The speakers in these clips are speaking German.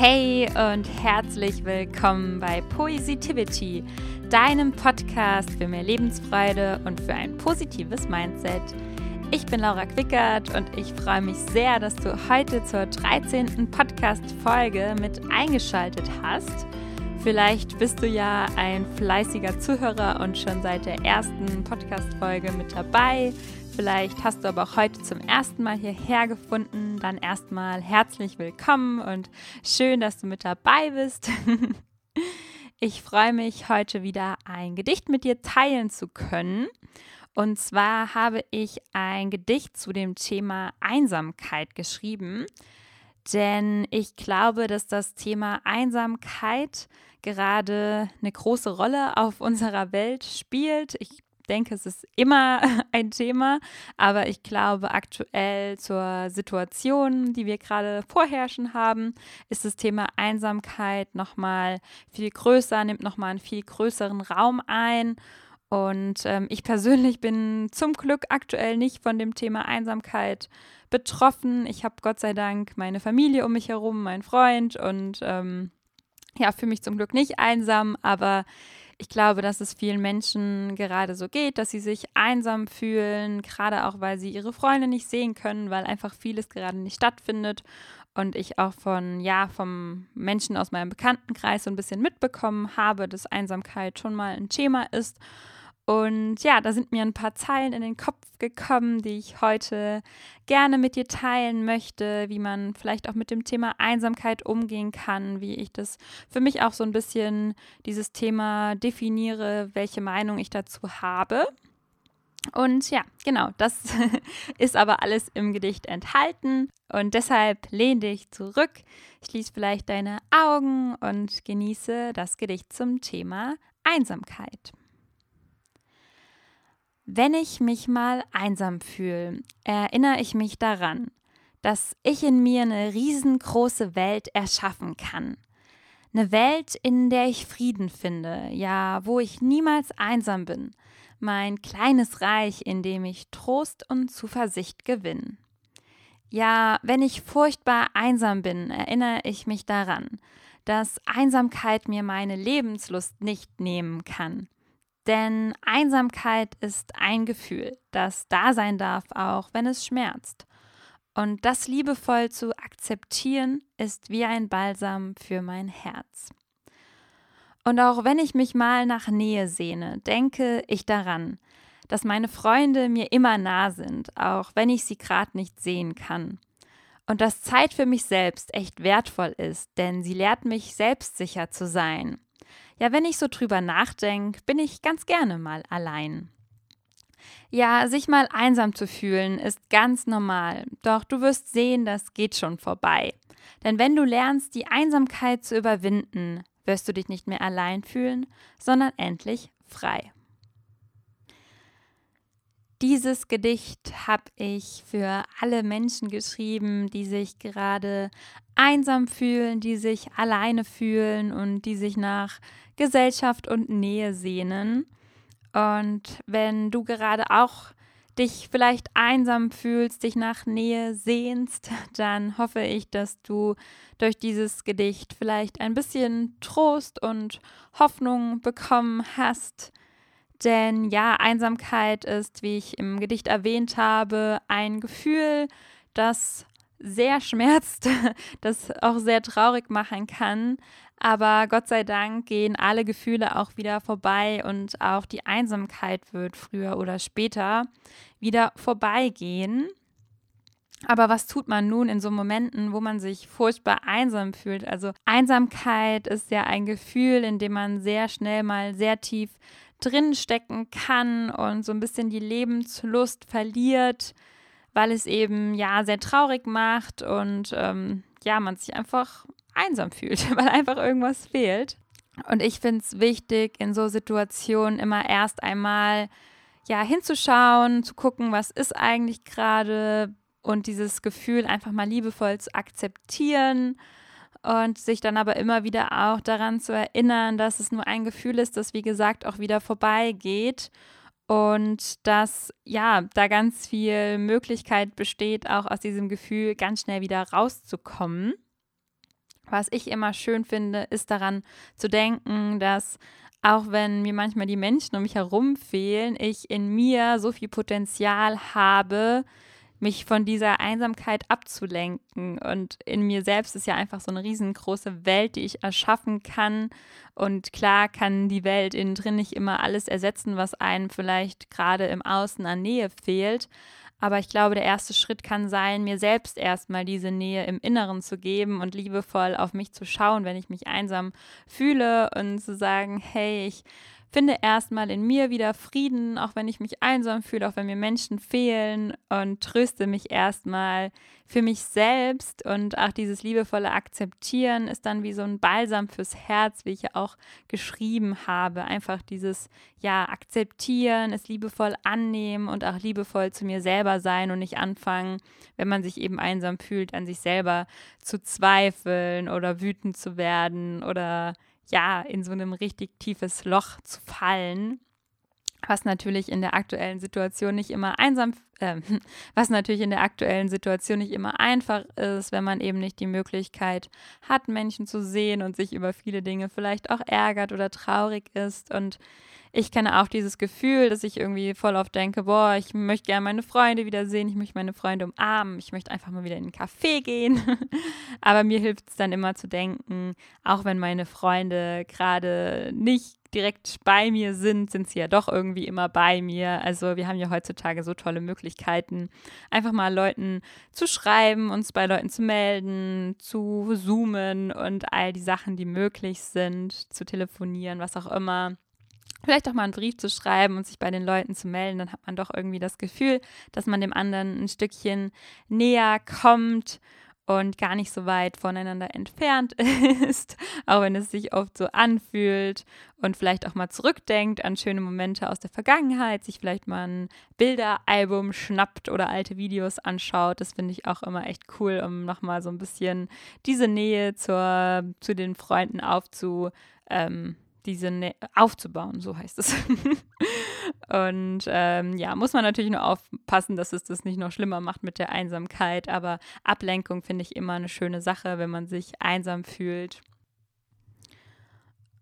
Hey und herzlich willkommen bei Poesitivity, deinem Podcast für mehr Lebensfreude und für ein positives Mindset. Ich bin Laura Quickert und ich freue mich sehr, dass du heute zur 13. Podcast-Folge mit eingeschaltet hast. Vielleicht bist du ja ein fleißiger Zuhörer und schon seit der ersten Podcast-Folge mit dabei. Vielleicht hast du aber auch heute zum ersten Mal hierher gefunden. Dann erstmal herzlich willkommen und schön, dass du mit dabei bist. Ich freue mich, heute wieder ein Gedicht mit dir teilen zu können. Und zwar habe ich ein Gedicht zu dem Thema Einsamkeit geschrieben. Denn ich glaube, dass das Thema Einsamkeit gerade eine große Rolle auf unserer Welt spielt. Ich denke, es ist immer ein Thema, aber ich glaube, aktuell zur Situation, die wir gerade vorherrschen haben, ist das Thema Einsamkeit nochmal viel größer, nimmt nochmal einen viel größeren Raum ein. Und ähm, ich persönlich bin zum Glück aktuell nicht von dem Thema Einsamkeit betroffen. Ich habe Gott sei Dank meine Familie um mich herum, meinen Freund und ähm, ja, fühle mich zum Glück nicht einsam, aber ich glaube, dass es vielen Menschen gerade so geht, dass sie sich einsam fühlen, gerade auch, weil sie ihre Freunde nicht sehen können, weil einfach vieles gerade nicht stattfindet. Und ich auch von, ja, vom Menschen aus meinem Bekanntenkreis so ein bisschen mitbekommen habe, dass Einsamkeit schon mal ein Thema ist. Und ja, da sind mir ein paar Zeilen in den Kopf gekommen, die ich heute gerne mit dir teilen möchte, wie man vielleicht auch mit dem Thema Einsamkeit umgehen kann, wie ich das für mich auch so ein bisschen dieses Thema definiere, welche Meinung ich dazu habe. Und ja, genau, das ist aber alles im Gedicht enthalten. Und deshalb lehne dich zurück, schließ vielleicht deine Augen und genieße das Gedicht zum Thema Einsamkeit. Wenn ich mich mal einsam fühle, erinnere ich mich daran, dass ich in mir eine riesengroße Welt erschaffen kann. Eine Welt, in der ich Frieden finde, ja, wo ich niemals einsam bin. Mein kleines Reich, in dem ich Trost und Zuversicht gewinne. Ja, wenn ich furchtbar einsam bin, erinnere ich mich daran, dass Einsamkeit mir meine Lebenslust nicht nehmen kann. Denn Einsamkeit ist ein Gefühl, das da sein darf, auch wenn es schmerzt. Und das liebevoll zu akzeptieren, ist wie ein Balsam für mein Herz. Und auch wenn ich mich mal nach Nähe sehne, denke ich daran, dass meine Freunde mir immer nah sind, auch wenn ich sie gerade nicht sehen kann. Und dass Zeit für mich selbst echt wertvoll ist, denn sie lehrt mich selbstsicher zu sein ja, wenn ich so drüber nachdenke, bin ich ganz gerne mal allein. Ja, sich mal einsam zu fühlen ist ganz normal, doch du wirst sehen, das geht schon vorbei. Denn wenn du lernst, die Einsamkeit zu überwinden, wirst du dich nicht mehr allein fühlen, sondern endlich frei. Dieses Gedicht habe ich für alle Menschen geschrieben, die sich gerade einsam fühlen, die sich alleine fühlen und die sich nach Gesellschaft und Nähe sehnen. Und wenn du gerade auch dich vielleicht einsam fühlst, dich nach Nähe sehnst, dann hoffe ich, dass du durch dieses Gedicht vielleicht ein bisschen Trost und Hoffnung bekommen hast denn ja, Einsamkeit ist, wie ich im Gedicht erwähnt habe, ein Gefühl, das sehr schmerzt, das auch sehr traurig machen kann. Aber Gott sei Dank gehen alle Gefühle auch wieder vorbei und auch die Einsamkeit wird früher oder später wieder vorbeigehen. Aber was tut man nun in so Momenten, wo man sich furchtbar einsam fühlt? Also Einsamkeit ist ja ein Gefühl, in dem man sehr schnell mal sehr tief drinstecken kann und so ein bisschen die Lebenslust verliert, weil es eben ja sehr traurig macht und ähm, ja, man sich einfach einsam fühlt, weil einfach irgendwas fehlt. Und ich finde es wichtig, in so Situationen immer erst einmal ja hinzuschauen, zu gucken, was ist eigentlich gerade und dieses Gefühl einfach mal liebevoll zu akzeptieren und sich dann aber immer wieder auch daran zu erinnern, dass es nur ein Gefühl ist, das wie gesagt auch wieder vorbeigeht und dass ja da ganz viel Möglichkeit besteht, auch aus diesem Gefühl ganz schnell wieder rauszukommen. Was ich immer schön finde, ist daran zu denken, dass auch wenn mir manchmal die Menschen um mich herum fehlen, ich in mir so viel Potenzial habe, mich von dieser Einsamkeit abzulenken. Und in mir selbst ist ja einfach so eine riesengroße Welt, die ich erschaffen kann. Und klar kann die Welt innen drin nicht immer alles ersetzen, was einem vielleicht gerade im Außen an Nähe fehlt. Aber ich glaube, der erste Schritt kann sein, mir selbst erstmal diese Nähe im Inneren zu geben und liebevoll auf mich zu schauen, wenn ich mich einsam fühle und zu sagen, hey, ich finde erstmal in mir wieder Frieden, auch wenn ich mich einsam fühle, auch wenn mir Menschen fehlen und tröste mich erstmal für mich selbst und auch dieses liebevolle Akzeptieren ist dann wie so ein Balsam fürs Herz, wie ich ja auch geschrieben habe. Einfach dieses, ja, akzeptieren, es liebevoll annehmen und auch liebevoll zu mir selber sein und nicht anfangen, wenn man sich eben einsam fühlt, an sich selber zu zweifeln oder wütend zu werden oder ja, in so einem richtig tiefes Loch zu fallen, was natürlich in der aktuellen Situation nicht immer einsam, äh, was natürlich in der aktuellen Situation nicht immer einfach ist, wenn man eben nicht die Möglichkeit hat, Menschen zu sehen und sich über viele Dinge vielleicht auch ärgert oder traurig ist. Und ich kenne auch dieses Gefühl, dass ich irgendwie voll oft denke, boah, ich möchte gerne meine Freunde wiedersehen, ich möchte meine Freunde umarmen, ich möchte einfach mal wieder in den Café gehen. Aber mir hilft es dann immer zu denken, auch wenn meine Freunde gerade nicht direkt bei mir sind, sind sie ja doch irgendwie immer bei mir. Also wir haben ja heutzutage so tolle Möglichkeiten, einfach mal Leuten zu schreiben, uns bei Leuten zu melden, zu zoomen und all die Sachen, die möglich sind, zu telefonieren, was auch immer vielleicht auch mal einen Brief zu schreiben und sich bei den Leuten zu melden, dann hat man doch irgendwie das Gefühl, dass man dem anderen ein Stückchen näher kommt und gar nicht so weit voneinander entfernt ist, auch wenn es sich oft so anfühlt und vielleicht auch mal zurückdenkt an schöne Momente aus der Vergangenheit, sich vielleicht mal ein Bilderalbum schnappt oder alte Videos anschaut. Das finde ich auch immer echt cool, um nochmal so ein bisschen diese Nähe zur, zu den Freunden aufzu, ähm, diese Nä aufzubauen, so heißt es. und ähm, ja, muss man natürlich nur aufpassen, dass es das nicht noch schlimmer macht mit der Einsamkeit. Aber Ablenkung finde ich immer eine schöne Sache, wenn man sich einsam fühlt.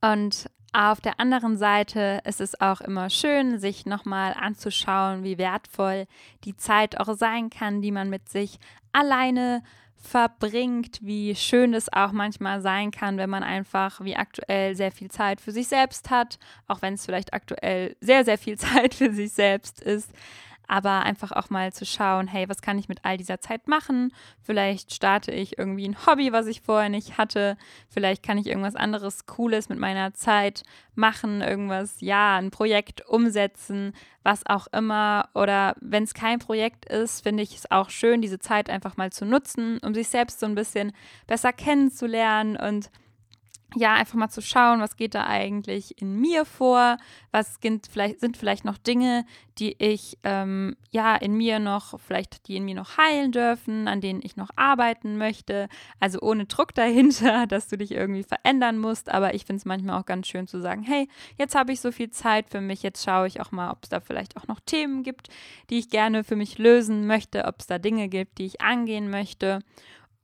Und auf der anderen Seite ist es auch immer schön, sich nochmal anzuschauen, wie wertvoll die Zeit auch sein kann, die man mit sich alleine verbringt, wie schön es auch manchmal sein kann, wenn man einfach wie aktuell sehr viel Zeit für sich selbst hat, auch wenn es vielleicht aktuell sehr, sehr viel Zeit für sich selbst ist aber einfach auch mal zu schauen, hey, was kann ich mit all dieser Zeit machen? Vielleicht starte ich irgendwie ein Hobby, was ich vorher nicht hatte. Vielleicht kann ich irgendwas anderes Cooles mit meiner Zeit machen, irgendwas, ja, ein Projekt umsetzen, was auch immer. Oder wenn es kein Projekt ist, finde ich es auch schön, diese Zeit einfach mal zu nutzen, um sich selbst so ein bisschen besser kennenzulernen und ja, einfach mal zu schauen, was geht da eigentlich in mir vor, was sind vielleicht, sind vielleicht noch Dinge, die ich ähm, ja in mir noch, vielleicht die in mir noch heilen dürfen, an denen ich noch arbeiten möchte. Also ohne Druck dahinter, dass du dich irgendwie verändern musst. Aber ich finde es manchmal auch ganz schön zu sagen, hey, jetzt habe ich so viel Zeit für mich, jetzt schaue ich auch mal, ob es da vielleicht auch noch Themen gibt, die ich gerne für mich lösen möchte, ob es da Dinge gibt, die ich angehen möchte.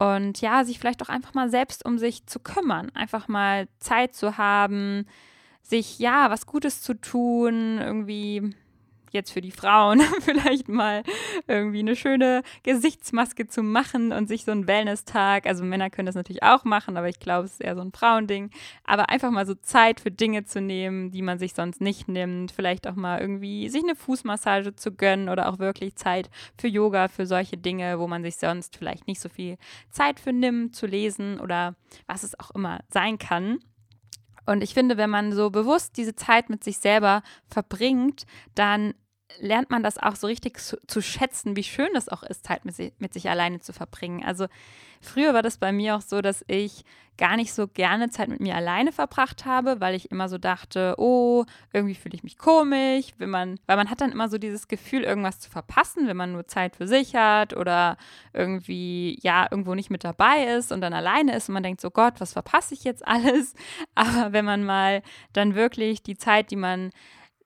Und ja, sich vielleicht auch einfach mal selbst um sich zu kümmern, einfach mal Zeit zu haben, sich ja was Gutes zu tun, irgendwie jetzt für die Frauen vielleicht mal irgendwie eine schöne Gesichtsmaske zu machen und sich so einen Wellness-Tag, also Männer können das natürlich auch machen, aber ich glaube, es ist eher so ein Frauending, aber einfach mal so Zeit für Dinge zu nehmen, die man sich sonst nicht nimmt, vielleicht auch mal irgendwie sich eine Fußmassage zu gönnen oder auch wirklich Zeit für Yoga, für solche Dinge, wo man sich sonst vielleicht nicht so viel Zeit für nimmt, zu lesen oder was es auch immer sein kann. Und ich finde, wenn man so bewusst diese Zeit mit sich selber verbringt, dann lernt man das auch so richtig zu, zu, schätzen, wie schön es auch ist, Zeit mit, mit sich alleine zu verbringen. Also früher war das bei mir auch so, dass ich gar nicht so gerne Zeit mit mir alleine verbracht habe, weil ich immer so dachte, oh, irgendwie fühle ich mich komisch, wenn man, weil man hat dann immer so dieses Gefühl, irgendwas zu verpassen, wenn man nur Zeit für sich hat oder irgendwie, ja, irgendwo nicht mit dabei ist und dann alleine ist und man denkt so, Gott, was verpasse ich jetzt alles? Aber wenn man mal dann wirklich die Zeit, die man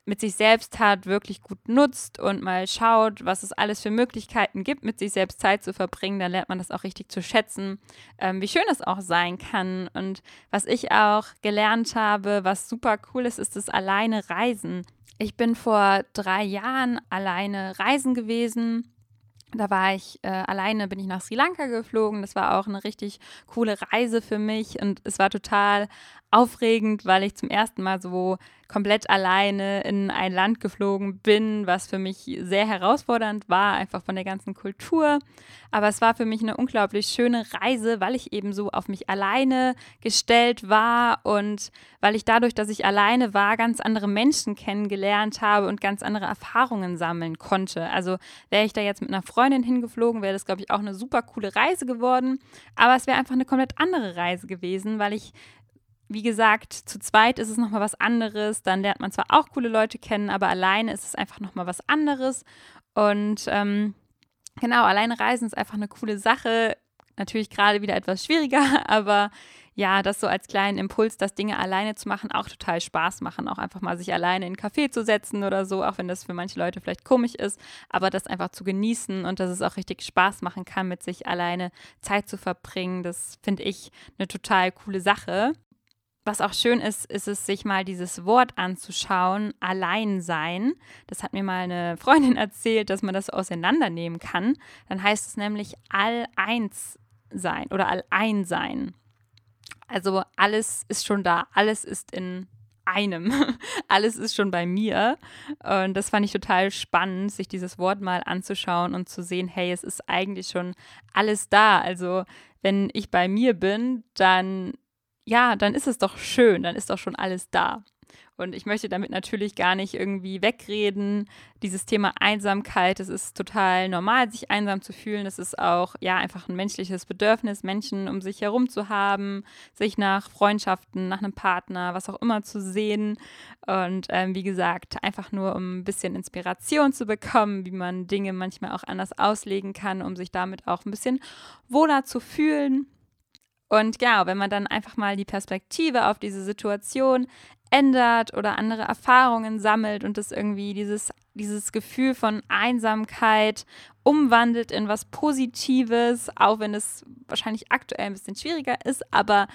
mit sich selbst hat, wirklich gut nutzt und mal schaut, was es alles für Möglichkeiten gibt, mit sich selbst Zeit zu verbringen, dann lernt man das auch richtig zu schätzen, ähm, wie schön es auch sein kann. Und was ich auch gelernt habe, was super cool ist, ist das alleine Reisen. Ich bin vor drei Jahren alleine reisen gewesen da war ich äh, alleine, bin ich nach Sri Lanka geflogen. Das war auch eine richtig coole Reise für mich und es war total aufregend, weil ich zum ersten Mal so komplett alleine in ein Land geflogen bin, was für mich sehr herausfordernd war, einfach von der ganzen Kultur. Aber es war für mich eine unglaublich schöne Reise, weil ich eben so auf mich alleine gestellt war und weil ich dadurch, dass ich alleine war, ganz andere Menschen kennengelernt habe und ganz andere Erfahrungen sammeln konnte. Also wäre ich da jetzt mit einer Freundin hingeflogen, wäre das, glaube ich, auch eine super coole Reise geworden. Aber es wäre einfach eine komplett andere Reise gewesen, weil ich wie gesagt, zu zweit ist es nochmal was anderes. Dann lernt man zwar auch coole Leute kennen, aber alleine ist es einfach nochmal was anderes. Und ähm, genau, alleine reisen ist einfach eine coole Sache. Natürlich gerade wieder etwas schwieriger, aber ja, das so als kleinen Impuls, das Dinge alleine zu machen, auch total Spaß machen. Auch einfach mal sich alleine in einen Café zu setzen oder so, auch wenn das für manche Leute vielleicht komisch ist, aber das einfach zu genießen und dass es auch richtig Spaß machen kann, mit sich alleine Zeit zu verbringen. Das finde ich eine total coole Sache. Was auch schön ist, ist es, sich mal dieses Wort anzuschauen, allein sein. Das hat mir mal eine Freundin erzählt, dass man das auseinandernehmen kann. Dann heißt es nämlich all eins sein oder all ein sein. Also alles ist schon da, alles ist in einem. alles ist schon bei mir. Und das fand ich total spannend, sich dieses Wort mal anzuschauen und zu sehen, hey, es ist eigentlich schon alles da. Also wenn ich bei mir bin, dann ja, dann ist es doch schön, dann ist doch schon alles da. Und ich möchte damit natürlich gar nicht irgendwie wegreden. Dieses Thema Einsamkeit, es ist total normal, sich einsam zu fühlen. Es ist auch ja einfach ein menschliches Bedürfnis, Menschen um sich herum zu haben, sich nach Freundschaften, nach einem Partner, was auch immer zu sehen. Und ähm, wie gesagt, einfach nur um ein bisschen Inspiration zu bekommen, wie man Dinge manchmal auch anders auslegen kann, um sich damit auch ein bisschen wohler zu fühlen. Und ja, wenn man dann einfach mal die Perspektive auf diese Situation ändert oder andere Erfahrungen sammelt und das irgendwie dieses, dieses Gefühl von Einsamkeit umwandelt in was Positives, auch wenn es wahrscheinlich aktuell ein bisschen schwieriger ist, aber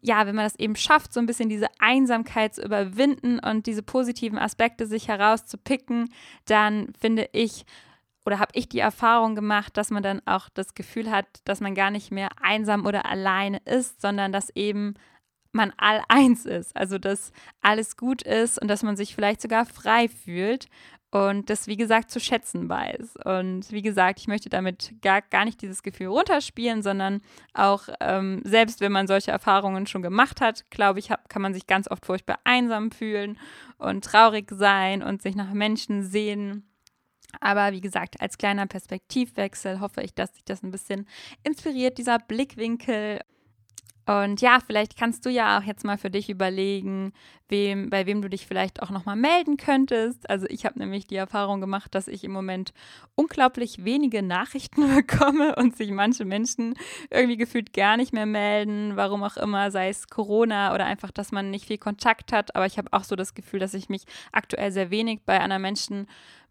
ja, wenn man das eben schafft, so ein bisschen diese Einsamkeit zu überwinden und diese positiven Aspekte sich herauszupicken, dann finde ich, oder habe ich die Erfahrung gemacht, dass man dann auch das Gefühl hat, dass man gar nicht mehr einsam oder alleine ist, sondern dass eben man all eins ist. Also dass alles gut ist und dass man sich vielleicht sogar frei fühlt und das, wie gesagt, zu schätzen weiß. Und wie gesagt, ich möchte damit gar, gar nicht dieses Gefühl runterspielen, sondern auch ähm, selbst wenn man solche Erfahrungen schon gemacht hat, glaube ich, hab, kann man sich ganz oft furchtbar einsam fühlen und traurig sein und sich nach Menschen sehen aber wie gesagt, als kleiner Perspektivwechsel hoffe ich, dass sich das ein bisschen inspiriert, dieser Blickwinkel. Und ja, vielleicht kannst du ja auch jetzt mal für dich überlegen, wem, bei wem du dich vielleicht auch nochmal melden könntest. Also ich habe nämlich die Erfahrung gemacht, dass ich im Moment unglaublich wenige Nachrichten bekomme und sich manche Menschen irgendwie gefühlt gar nicht mehr melden, warum auch immer, sei es Corona oder einfach, dass man nicht viel Kontakt hat. Aber ich habe auch so das Gefühl, dass ich mich aktuell sehr wenig bei anderen Menschen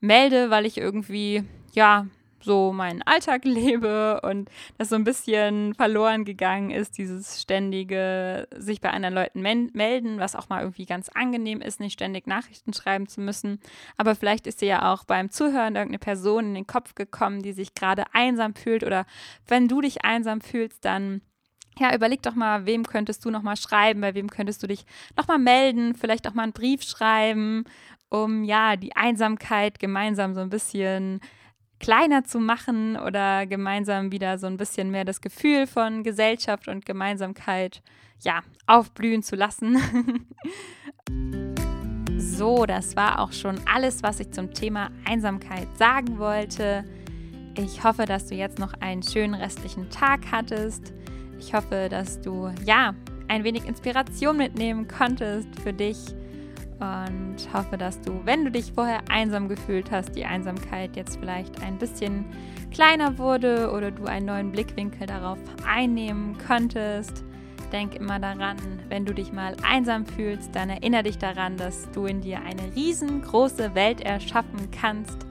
melde, weil ich irgendwie, ja, so meinen Alltag lebe und das so ein bisschen verloren gegangen ist, dieses ständige sich bei anderen Leuten melden, was auch mal irgendwie ganz angenehm ist, nicht ständig Nachrichten schreiben zu müssen. Aber vielleicht ist dir ja auch beim Zuhören irgendeine Person in den Kopf gekommen, die sich gerade einsam fühlt oder wenn du dich einsam fühlst, dann ja, überleg doch mal, wem könntest du noch mal schreiben, bei wem könntest du dich noch mal melden, vielleicht auch mal einen Brief schreiben, um ja die Einsamkeit gemeinsam so ein bisschen kleiner zu machen oder gemeinsam wieder so ein bisschen mehr das Gefühl von Gesellschaft und Gemeinsamkeit ja aufblühen zu lassen. so, das war auch schon alles, was ich zum Thema Einsamkeit sagen wollte. Ich hoffe, dass du jetzt noch einen schönen restlichen Tag hattest. Ich hoffe, dass du ja ein wenig Inspiration mitnehmen konntest für dich und hoffe, dass du, wenn du dich vorher einsam gefühlt hast, die Einsamkeit jetzt vielleicht ein bisschen kleiner wurde oder du einen neuen Blickwinkel darauf einnehmen konntest. Denk immer daran, wenn du dich mal einsam fühlst, dann erinnere dich daran, dass du in dir eine riesengroße Welt erschaffen kannst.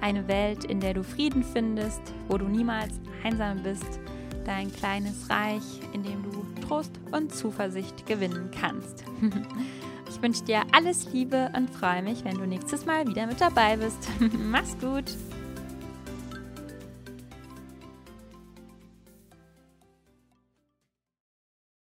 Eine Welt, in der du Frieden findest, wo du niemals einsam bist. Dein kleines Reich, in dem du Trost und Zuversicht gewinnen kannst. Ich wünsche dir alles Liebe und freue mich, wenn du nächstes Mal wieder mit dabei bist. Mach's gut!